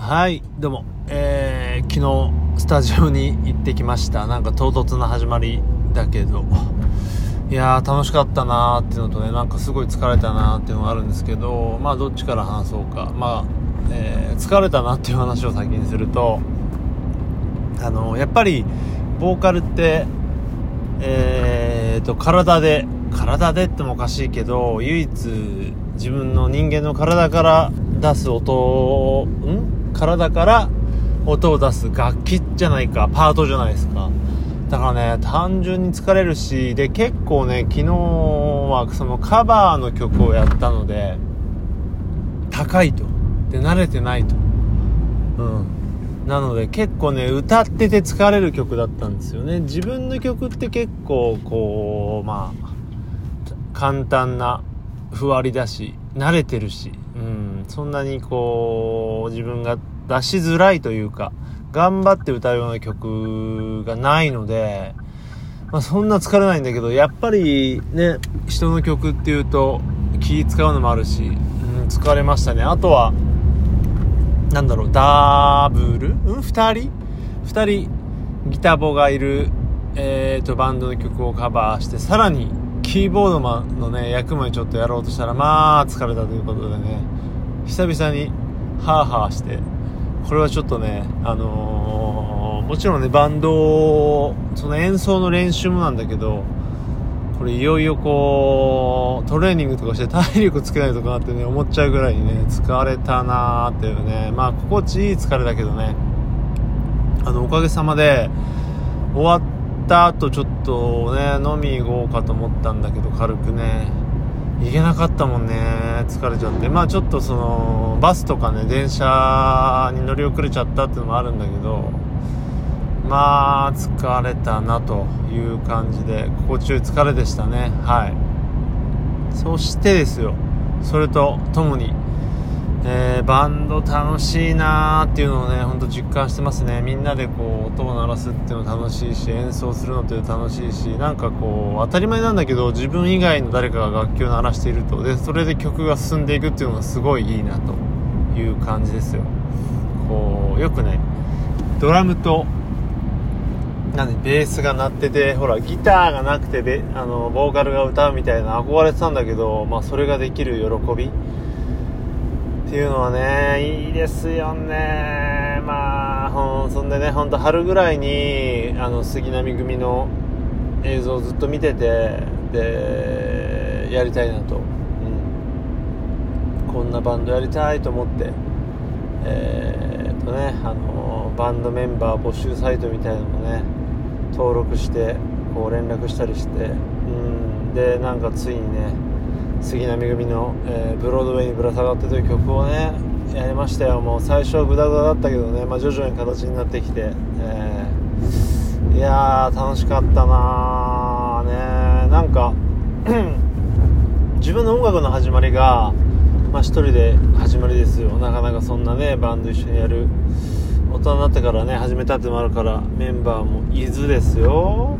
はい、どうも。えー、昨日、スタジオに行ってきました。なんか唐突な始まりだけど。いやー、楽しかったなーっていうのとね、なんかすごい疲れたなーっていうのがあるんですけど、まあ、どっちから話そうか。まあ、えー、疲れたなっていう話を先にすると、あの、やっぱり、ボーカルって、えーと、体で、体でってもおかしいけど、唯一、自分の人間の体から出す音、ん？体から音を出す楽器じゃないか、パートじゃないですか。だからね、単純に疲れるし、で、結構ね、昨日はそのカバーの曲をやったので、高いと。で、慣れてないと。うん。なので結構ね、歌ってて疲れる曲だったんですよね。自分の曲って結構こう、まあ、簡単なふわりだし、慣れてるし、うん、そんなにこう、自分が出しづらいというか、頑張って歌うような曲がないので、まあそんな疲れないんだけど、やっぱりね、人の曲っていうと気使うのもあるし、うん、疲れましたね。あとは、なんだろう、ダブル？うん？二人？二人ギタボがいる、えーと、バンドの曲をカバーして、さらにキーボードマンのね、役目ちょっとやろうとしたら、まあ疲れたということでね、久々にハーハーして、これはちょっとね、あのー、もちろんね、バンド、その演奏の練習もなんだけど、これいよいよこう、トレーニングとかして体力つけないとかなってね、思っちゃうぐらいにね、疲れたなーっていうね、まあ心地いい疲れだけどね、あの、おかげさまで、終わった後ちょっとね、飲み行こうかと思ったんだけど、軽くね、行けなかったもんね、疲れちゃって。まあちょっとその、バスとかね、電車に乗り遅れちゃったっていうのもあるんだけど、まあ疲れたなという感じで心地よい疲れでしたね。はい。そしてですよ。それとともに、えー、バンド楽しいなーっていうのをねほんと実感してますね。みんなでこう音を鳴らすっていうの楽しいし演奏するのって楽しいしなんかこう当たり前なんだけど自分以外の誰かが楽器を鳴らしているとでそれで曲が進んでいくっていうのがすごいいいなという感じですよ。こうよくねドラムとなんでベースが鳴っててほらギターがなくてあのボーカルが歌うみたいな憧れてたんだけど、まあ、それができる喜び。っていうのはねいいですよね。まあほんそんでねほんと春ぐらいにあの杉並組の映像をずっと見ててでやりたいなと、うん、こんなバンドやりたいと思って。えー、っとねあのバンドメンバー募集サイトみたいなのもね登録してこう連絡したりして。うん。でなんかついにね杉並組の、えー、ブロードウェイにぶら下がってという曲をねやりましたよ。もう最初はグダグダだったけどね、まあ、徐々に形になってきて、えー、いや楽しかったなーねなんか自分の音楽の始まりがまあ一人で始まりですよ。なかなかそんなねバンド一緒にやる大人になってからね始めたってもあるからメンバーも伊豆ですよ。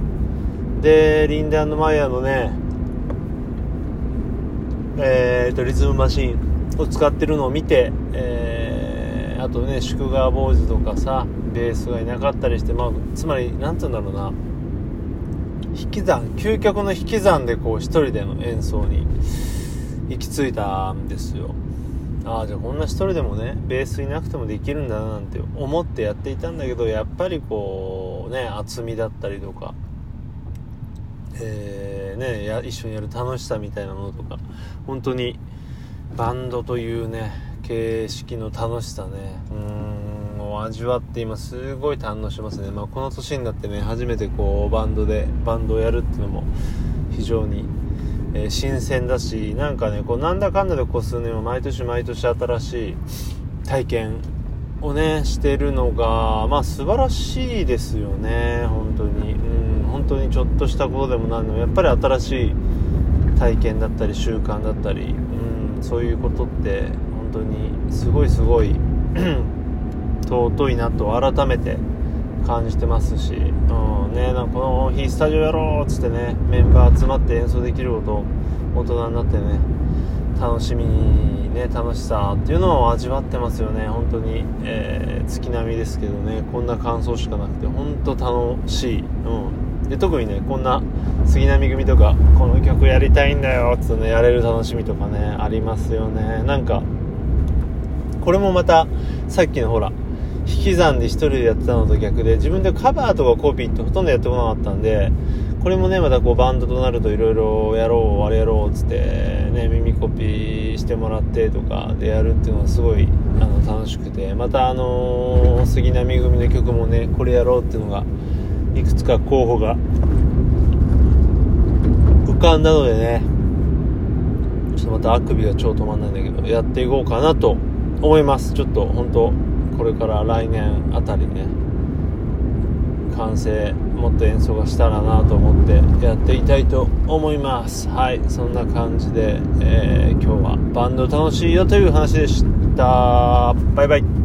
でリンダマイヤーのねえー、とリズムマシンを使ってるのを見て、えー、あとね祝賀ボーイズとかさベースがいなかったりして、まあ、つまり何て言うんだろうな。引き算究極の引き算でこう一人での演奏に行き着いたんですよ。ああじゃあこんな一人でもねベースいなくてもできるんだななんて思ってやっていたんだけどやっぱりこうね厚みだったりとかえー、ねや一緒にやる楽しさみたいなものとか本当にバンドというね形式の楽しさねうんを味わって今すごい堪能しますね、まあ、この年になってね初めてこうバンドでバンドをやるっていうのも非常にえー、新鮮だしなんかねこうなんだかんだでこう数年は毎年毎年新しい体験をねしてるのがまあ素晴らしいですよね本当に。うん。当にちょっとしたことでもなんでもやっぱり新しい体験だったり習慣だったりうんそういうことって本当にすごいすごい 尊いなと改めて感じてますし、うんね、なんかこの日スタジオやろうっつってねメンバー集まって演奏できること大人になってね楽しみにね楽しさっていうのを味わってますよね。本当に、えー、月並みですけどねこんな感想しかなくて本当楽しい、うん、で特にねこんな杉並組とかこの曲やりたいんだよっつってねやれる楽しみとかねありますよね。なんかこれもまたさっきのほら引き算で1人でやってたのと逆で自分でカバーとかコピーってほとんどやってこなかったんでこれもねまたこうバンドとなるといろいろやろうあれやろうっつってね耳コピーしてもらってとかでやるっていうのはすごいあの楽しくてまたあのー、杉並組の曲もねこれやろうっていうのがいくつか候補が浮かんだのでねちょっとまたあくびが超止まんないんだけどやっていこうかなと思います。ちょっと本当これから来年あたりね完成もっと演奏がしたらなと思ってやっていたいと思います。はいそんな感じで、えー、今日はバンド楽しいよという話でした。バイバイ。